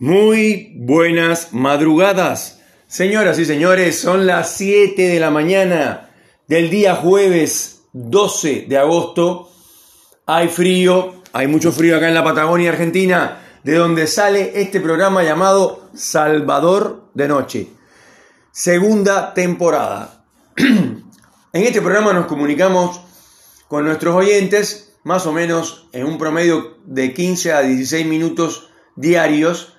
Muy buenas madrugadas. Señoras y señores, son las 7 de la mañana del día jueves 12 de agosto. Hay frío, hay mucho frío acá en la Patagonia Argentina, de donde sale este programa llamado Salvador de Noche. Segunda temporada. en este programa nos comunicamos con nuestros oyentes, más o menos en un promedio de 15 a 16 minutos diarios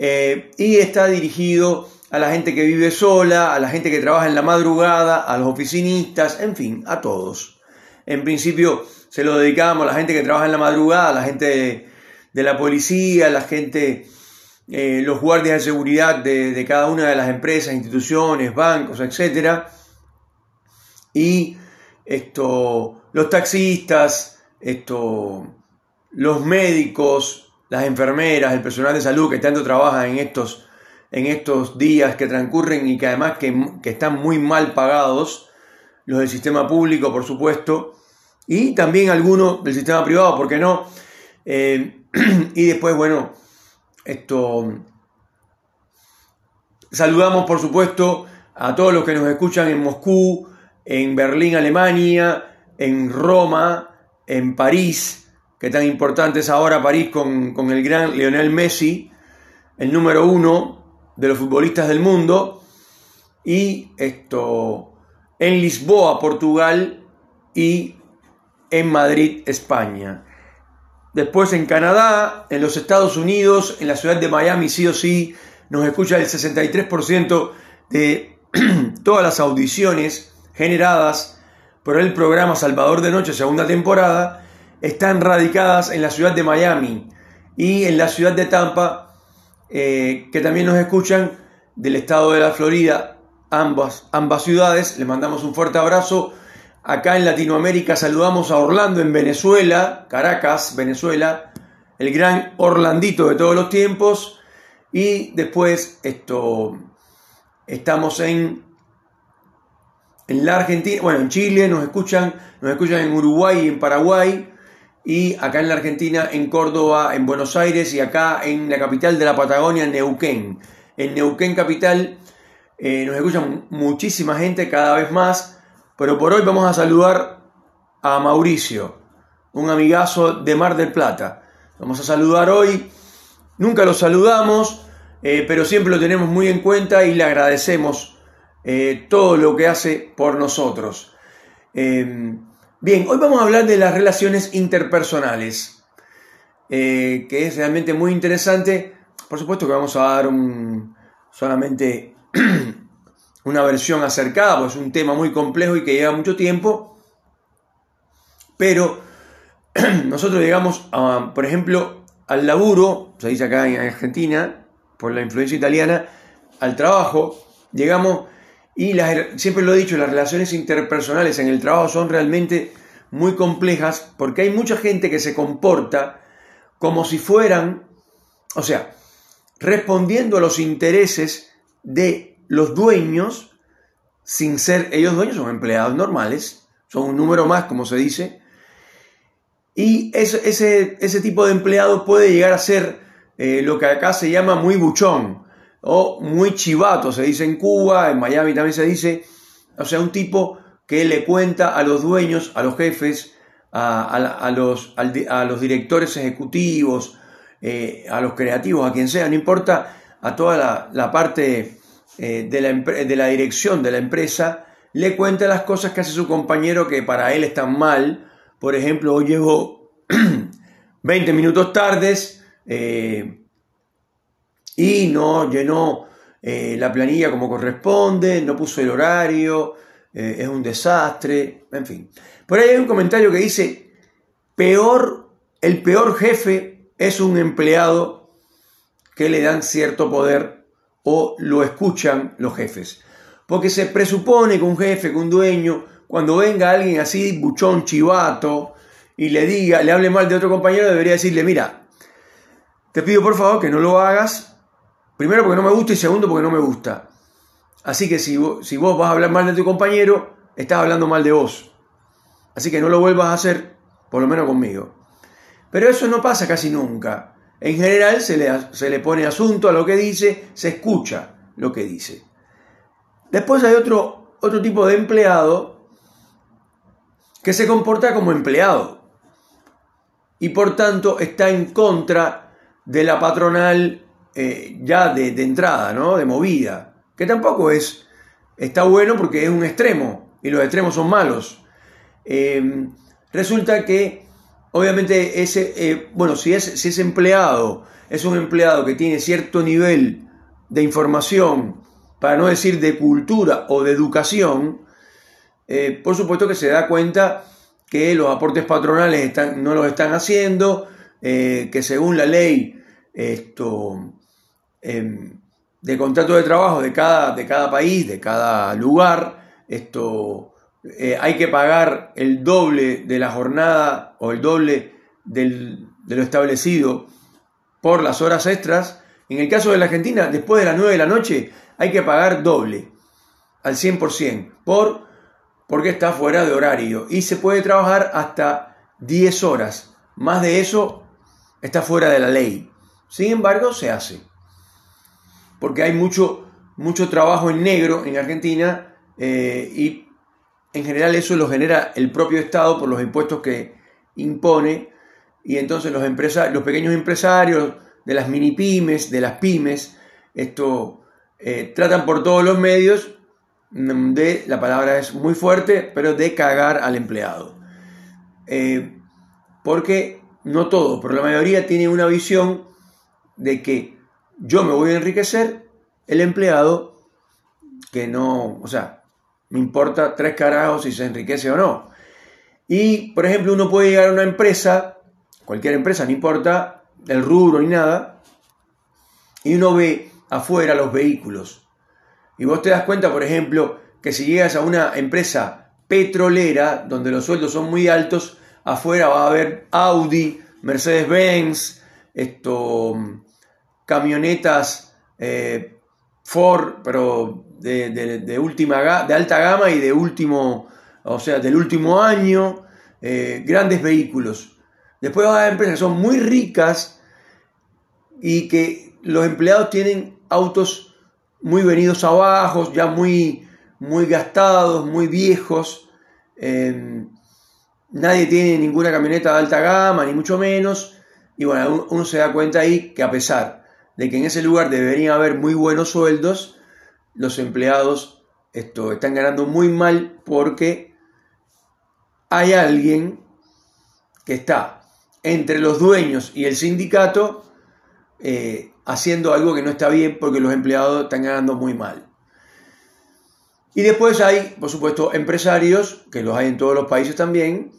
eh, y está dirigido a la gente que vive sola, a la gente que trabaja en la madrugada, a los oficinistas, en fin, a todos. En principio se lo dedicamos a la gente que trabaja en la madrugada, a la gente de, la policía, a la gente, eh, los guardias de seguridad de, cada una de las empresas, instituciones, bancos, etc. Y esto, los taxistas, esto, los médicos, las enfermeras, el personal de salud que tanto trabaja en estos, en estos días que transcurren y que además que, están muy mal pagados, los del sistema público, por supuesto, y también algunos del sistema privado, ¿por qué no? Eh, y después, bueno, esto... Saludamos, por supuesto, a todos los que nos escuchan en Moscú, en Berlín, Alemania, en Roma, en París, que tan importante es ahora París con, el gran Lionel Messi, el número uno de los futbolistas del mundo, y esto en Lisboa, Portugal, y en Madrid, España. Después en Canadá, en los Estados Unidos, en la ciudad de Miami, sí o sí, nos escucha el 63% de todas las audiciones generadas por el programa Salvador de Noche, segunda temporada, están radicadas en la ciudad de Miami y en la ciudad de Tampa, eh, que también nos escuchan del estado de la Florida, ambas, ambas ciudades. Les mandamos un fuerte abrazo. Acá en Latinoamérica saludamos a Orlando en Venezuela, Caracas, Venezuela, el gran Orlandito de todos los tiempos. Y después esto, estamos en, en la Argentina, bueno, en Chile nos escuchan, nos escuchan en Uruguay y en Paraguay y acá en la Argentina, en Córdoba, en Buenos Aires y acá en la capital de la Patagonia, Neuquén. En Neuquén capital eh, nos escuchan muchísima gente, cada vez más, pero por hoy vamos a saludar a Mauricio, un amigazo de Mar del Plata. Vamos a saludar hoy, nunca lo saludamos, eh, pero siempre lo tenemos muy en cuenta y le agradecemos eh, todo lo que hace por nosotros. Bien, hoy vamos a hablar de las relaciones interpersonales, eh, que es realmente muy interesante. Por supuesto que vamos a dar un, solamente una versión acercada, pues es un tema muy complejo y que lleva mucho tiempo, pero nosotros llegamos, por ejemplo, al laburo, se dice acá en Argentina, por la influencia italiana, al trabajo, llegamos y siempre lo he dicho, las relaciones interpersonales en el trabajo son realmente muy complejas porque hay mucha gente que se comporta como si fueran, o sea, respondiendo a los intereses de los dueños sin ser ellos dueños, son empleados normales, son un número más, como se dice, y ese, ese, tipo de empleado puede llegar a ser eh, lo que acá se llama muy buchón, o muy chivato, se dice en Cuba, en Miami también se dice, o sea, un tipo que le cuenta a los dueños, a los jefes, a, los, a los, directores ejecutivos, eh, a los creativos, a quien sea, no importa, a toda la, parte eh, de, la, de la dirección de la empresa, le cuenta las cosas que hace su compañero que para él están mal. Por ejemplo, hoy llegó 20 minutos tardes, eh, y no llenó eh, la planilla como corresponde, no puso el horario, eh, es un desastre, en fin. Por ahí hay un comentario que dice, peor, el peor jefe es un empleado que le dan cierto poder o lo escuchan los jefes. Porque se presupone que un jefe, que un dueño, cuando venga alguien así, buchón, chivato, y le diga, le hable mal de otro compañero, debería decirle, mira, te pido por favor que no lo hagas Primero porque no me gusta y segundo porque no me gusta. Así que si vos, si vos vas a hablar mal de tu compañero, estás hablando mal de vos. Así que no lo vuelvas a hacer, por lo menos conmigo. Pero eso no pasa casi nunca. En general se le, se le pone asunto a lo que dice, se escucha lo que dice. Después hay otro, otro tipo de empleado que se comporta como empleado y por tanto está en contra de la patronal eh, ya de, entrada, ¿no? de movida, que tampoco es, está bueno porque es un extremo y los extremos son malos. Eh, resulta que obviamente ese, eh, bueno, si es, si es empleado, es un empleado que tiene cierto nivel de información, para no decir de cultura o de educación, eh, por supuesto que se da cuenta que los aportes patronales no los están haciendo, que según la ley esto, em, de contrato de trabajo de cada, de cada país, de cada lugar, esto, eh, hay que pagar el doble de la jornada o el doble de lo establecido por las horas extras. En el caso de la Argentina, después de las 9 de la noche, hay que pagar doble, al 100%, por, porque está fuera de horario. Y se puede trabajar hasta 10 horas. Más de eso está fuera de la ley. Sin embargo, se hace. Porque hay mucho, mucho trabajo en negro en Argentina eh, y en general eso lo genera el propio Estado por los impuestos que impone y entonces los, los pequeños empresarios de las mini pymes, de las pymes, esto eh, tratan por todos los medios mm, de, la palabra es muy fuerte, pero de cagar al empleado. Eh, porque no todo, pero la mayoría tiene una visión de que yo me voy a enriquecer, el empleado, que no, o sea, me importa tres carajos si se enriquece o no. Y, por ejemplo, uno puede llegar a una empresa, cualquier empresa, no importa el rubro ni nada, y uno ve afuera los vehículos. Y vos te das cuenta, por ejemplo, que si llegas a una empresa petrolera, donde los sueldos son muy altos, afuera va a haber Audi, Mercedes-Benz, esto, camionetas eh, Ford, pero de, última, de alta gama y de último, o sea, del último año, eh, grandes vehículos. Después va a haber empresas que son muy ricas y que los empleados tienen autos muy venidos abajo, ya muy, muy gastados, muy viejos. Em, nadie tiene ninguna camioneta de alta gama, ni mucho menos. Y bueno, uno se da cuenta ahí que a pesar de que en ese lugar deberían haber muy buenos sueldos, los empleados esto, están ganando muy mal porque hay alguien que está entre los dueños y el sindicato eh, haciendo algo que no está bien porque los empleados están ganando muy mal. Y después hay, por supuesto, empresarios, que los hay en todos los países también,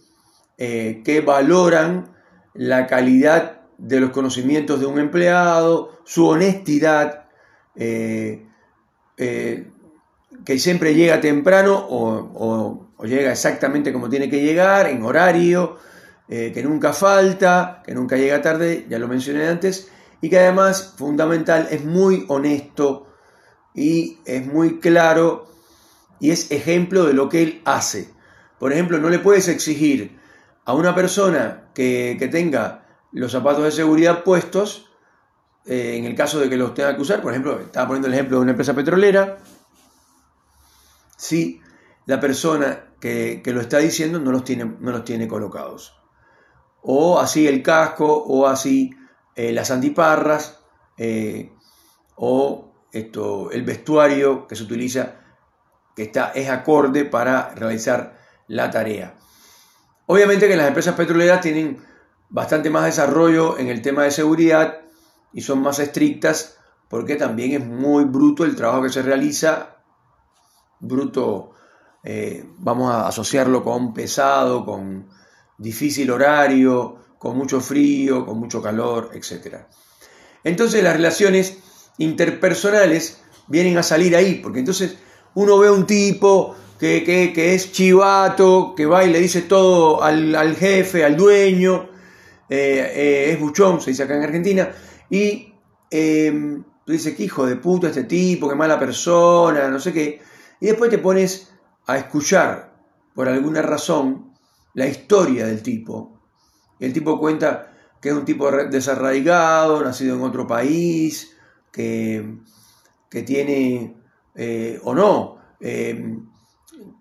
eh, que valoran la calidad de los conocimientos de un empleado, su honestidad, eh, eh, que siempre llega temprano o, llega exactamente como tiene que llegar, en horario, que nunca falta, que nunca llega tarde, ya lo mencioné antes, y que además, fundamental, es muy honesto y es muy claro y es ejemplo de lo que él hace. Por ejemplo, no le puedes exigir a una persona que, tenga los zapatos de seguridad puestos, eh, en el caso de que los tenga que usar, por ejemplo, estaba poniendo el ejemplo de una empresa petrolera, si la persona que, lo está diciendo no los, tiene, no los tiene colocados. O así el casco, o así eh, las antiparras eh, o esto, el vestuario que se utiliza, que está, es acorde para realizar la tarea. Obviamente que las empresas petroleras tienen bastante más desarrollo en el tema de seguridad y son más estrictas porque también es muy bruto el trabajo que se realiza, bruto, eh, vamos a asociarlo con pesado, con difícil horario, con mucho frío, con mucho calor, etc. Entonces las relaciones interpersonales vienen a salir ahí, porque entonces uno ve a un tipo que, es chivato, que va y le dice todo al, jefe, al dueño, eh, eh, es buchón, se dice acá en Argentina, y em, tú dices, qué hijo de puta este tipo, qué mala persona, no sé qué, y después te pones a escuchar, por alguna razón, la historia del tipo, el tipo cuenta que es un tipo desarraigado, nacido en otro país, que, que tiene, eh, o no, eh,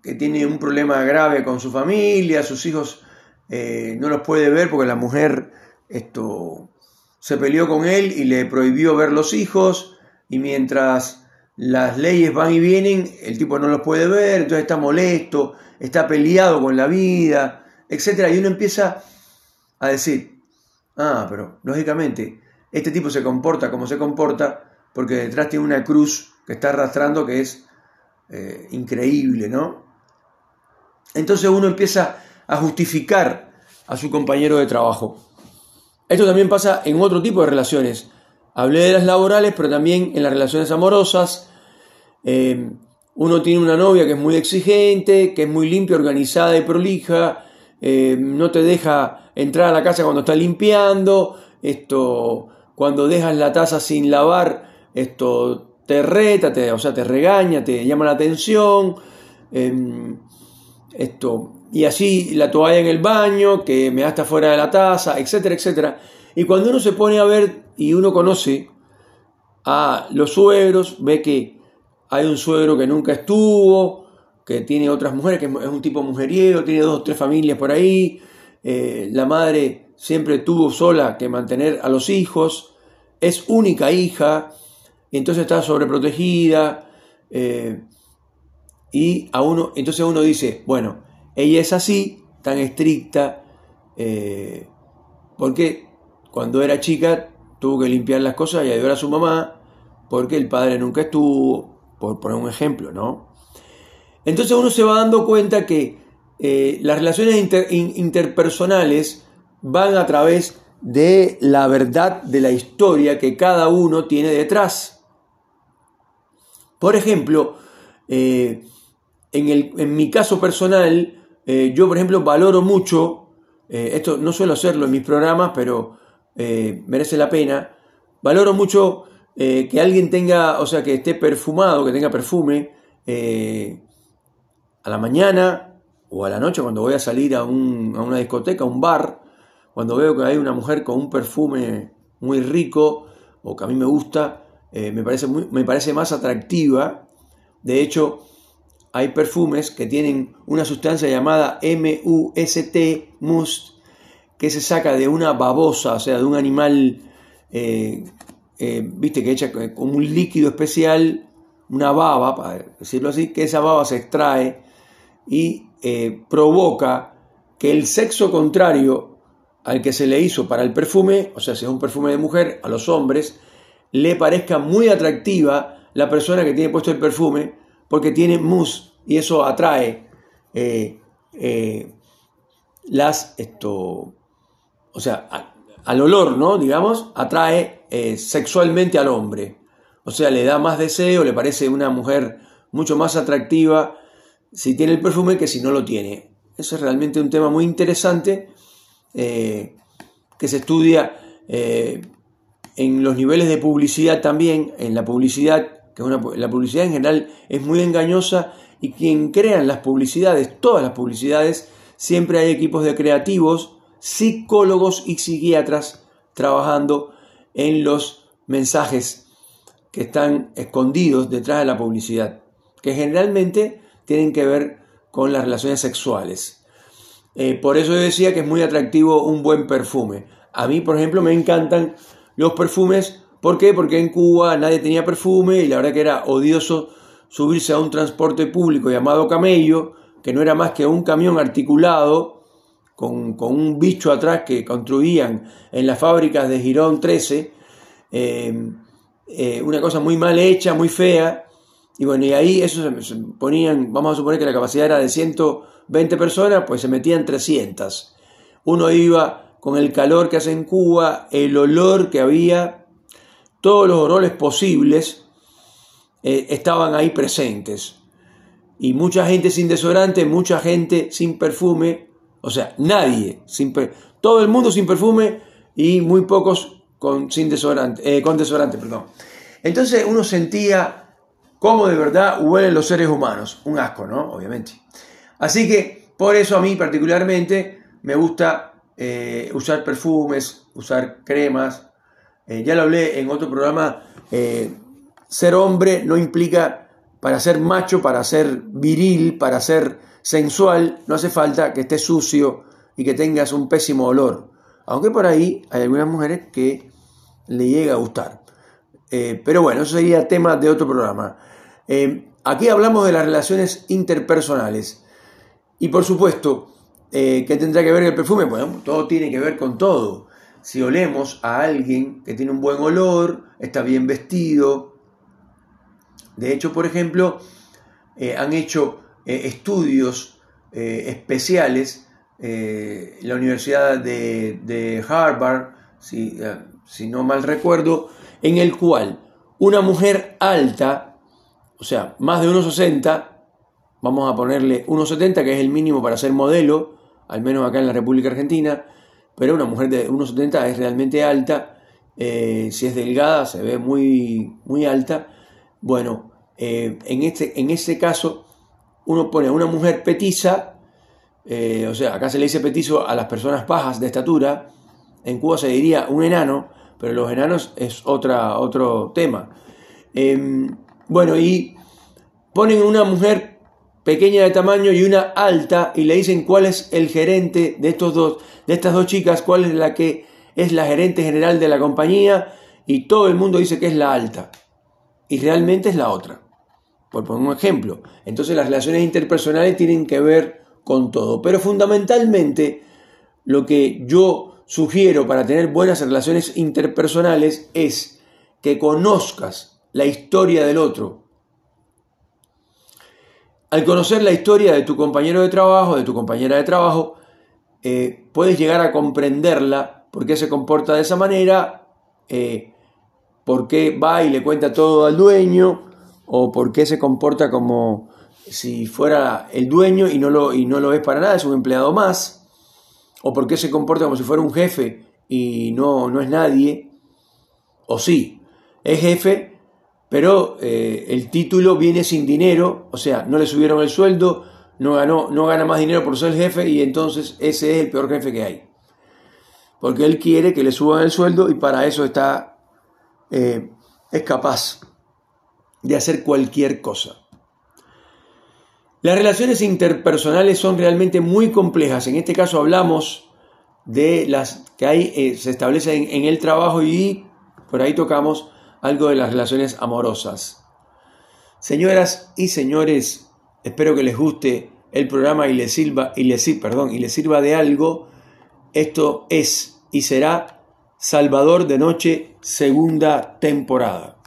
que tiene un problema grave con su familia, sus hijos eh, no los puede ver porque la mujer esto, se peleó con él y le prohibió ver los hijos, y mientras las leyes van y vienen, el tipo no los puede ver, entonces está molesto, está peleado con la vida, etc. Y uno empieza a decir, ah, pero lógicamente, este tipo se comporta como se comporta porque detrás tiene una cruz que está arrastrando que es eh, increíble, ¿no? Entonces uno empieza a justificar a su compañero de trabajo. Esto también pasa en otro tipo de relaciones. Hablé de las laborales, pero también en las relaciones amorosas. Eh, uno tiene una novia que es muy exigente, que es muy limpia, organizada y prolija, eh, no te deja entrar a la casa cuando está limpiando, esto, cuando dejas la taza sin lavar, esto te reta, te, o sea, te regaña, te llama la atención, em, esto, y así la toalla en el baño, que me da hasta fuera de la taza, etcétera, etcétera. Y cuando uno se pone a ver y uno conoce a los suegros, ve que hay un suegro que nunca estuvo, que tiene otras mujeres, que es un tipo mujeriego, tiene dos o tres familias por ahí, eh, la madre siempre tuvo sola que mantener a los hijos, es única hija, entonces está sobreprotegida, eh, y a uno, entonces uno dice, bueno, ella es así, tan estricta, eh, porque cuando era chica tuvo que limpiar las cosas y ayudar a su mamá, porque el padre nunca estuvo, por poner un ejemplo, ¿no? Entonces uno se va dando cuenta que eh, las relaciones interpersonales van a través de la verdad de la historia que cada uno tiene detrás. Por ejemplo, eh, en, el, en mi caso personal, eh, yo, por ejemplo, valoro mucho, eh, esto no suelo hacerlo en mis programas, pero eh, merece la pena, valoro mucho que alguien tenga, o sea, que esté perfumado, que tenga perfume a la mañana o a la noche cuando voy a salir a, una discoteca, a un bar, cuando veo que hay una mujer con un perfume muy rico o que a mí me gusta, me, parece me parece más atractiva. De hecho, hay perfumes que tienen una sustancia llamada MUST, must, que se saca de una babosa, o sea, de un animal, eh, eh, viste, que echa como un líquido especial, una baba, para decirlo así, que esa baba se extrae y eh, provoca que el sexo contrario al que se le hizo para el perfume, o sea, si es un perfume de mujer, a los hombres, le parezca muy atractiva la persona que tiene puesto el perfume, porque tiene mus y eso atrae eh, eh, las, esto, o sea, al olor, ¿no? Digamos, atrae eh, sexualmente al hombre. O sea, le da más deseo, le parece una mujer mucho más atractiva si tiene el perfume que si no lo tiene. Eso es realmente un tema muy interesante que se estudia en los niveles de publicidad también, en la publicidad la publicidad en general es muy engañosa y quien crean las publicidades, todas las publicidades, siempre hay equipos de creativos, psicólogos y psiquiatras trabajando en los mensajes que están escondidos detrás de la publicidad, que generalmente tienen que ver con las relaciones sexuales. Eh, por eso yo decía que es muy atractivo un buen perfume. A mí, por ejemplo, me encantan los perfumes ¿Por qué? Porque en Cuba nadie tenía perfume y la verdad que era odioso subirse a un transporte público llamado camello, que no era más que un camión articulado con, un bicho atrás que construían en las fábricas de Girón 13, eh, eh, una cosa muy mal hecha, muy fea, y bueno, y ahí eso se, ponían, vamos a suponer que la capacidad era de 120 personas, pues se metían 300. Uno iba con el calor que hace en Cuba, el olor que había todos los olores posibles eh, estaban ahí presentes. Y mucha gente sin desodorante, mucha gente sin perfume, o sea, nadie, sin todo el mundo sin perfume y muy pocos con, sin desodorante, eh, con desodorante. Perdón. Entonces uno sentía cómo de verdad huelen los seres humanos. Un asco, ¿no? Obviamente. Así que por eso a mí particularmente me gusta eh, usar perfumes, usar cremas. Eh, ya lo hablé en otro programa, eh, ser hombre no implica para ser macho, para ser viril, para ser sensual, no hace falta que estés sucio y que tengas un pésimo olor. Aunque por ahí hay algunas mujeres que le llega a gustar. Eh, pero bueno, eso sería tema de otro programa. aquí hablamos de las relaciones interpersonales. Y por supuesto, ¿qué tendrá que ver el perfume? Bueno, todo tiene que ver con todo si olemos a alguien que tiene un buen olor, está bien vestido. De hecho, por ejemplo, eh, han hecho eh, estudios eh, especiales, la Universidad de, Harvard, si, si, no mal recuerdo, en el cual una mujer alta, o sea, más de 1,60, vamos a ponerle 1,70, que es el mínimo para ser modelo, al menos acá en la República Argentina, pero una mujer de 1,70 es realmente alta, eh, si es delgada se ve muy, muy alta. Bueno, eh, en, este, en caso uno pone a una mujer petiza, eh, o sea, acá se le dice petizo a las personas bajas de estatura, en Cuba se diría un enano, pero los enanos es otra, otro tema. Em, bueno, y ponen una mujer pequeña de tamaño y una alta y le dicen cuál es el gerente de estos dos de estas dos chicas cuál es la que es la gerente general de la compañía y todo el mundo dice que es la alta y realmente es la otra. Por poner un ejemplo. Entonces las relaciones interpersonales tienen que ver con todo, pero fundamentalmente lo que yo sugiero para tener buenas relaciones interpersonales es que conozcas la historia del otro, al conocer la historia de tu compañero de trabajo, de tu compañera de trabajo, eh, puedes llegar a comprenderla, por qué se comporta de esa manera, eh, por qué va y le cuenta todo al dueño, o por qué se comporta como si fuera el dueño y no lo, y no lo es para nada, es un empleado más, o por qué se comporta como si fuera un jefe y no, no es nadie, o sí, es jefe, pero eh, el título viene sin dinero, o sea, no le subieron el sueldo, no, ganó, no gana más dinero por ser el jefe y entonces ese es el peor jefe que hay. Porque él quiere que le suban el sueldo y para eso está, eh, es capaz de hacer cualquier cosa. Las relaciones interpersonales son realmente muy complejas. En este caso hablamos de las que hay, eh, se establecen en el trabajo y por ahí tocamos algo de las relaciones amorosas. Señoras y señores, espero que les guste el programa y les sirva, y les, perdón, y les sirva de algo. Esto es y será Salvador de Noche, segunda temporada.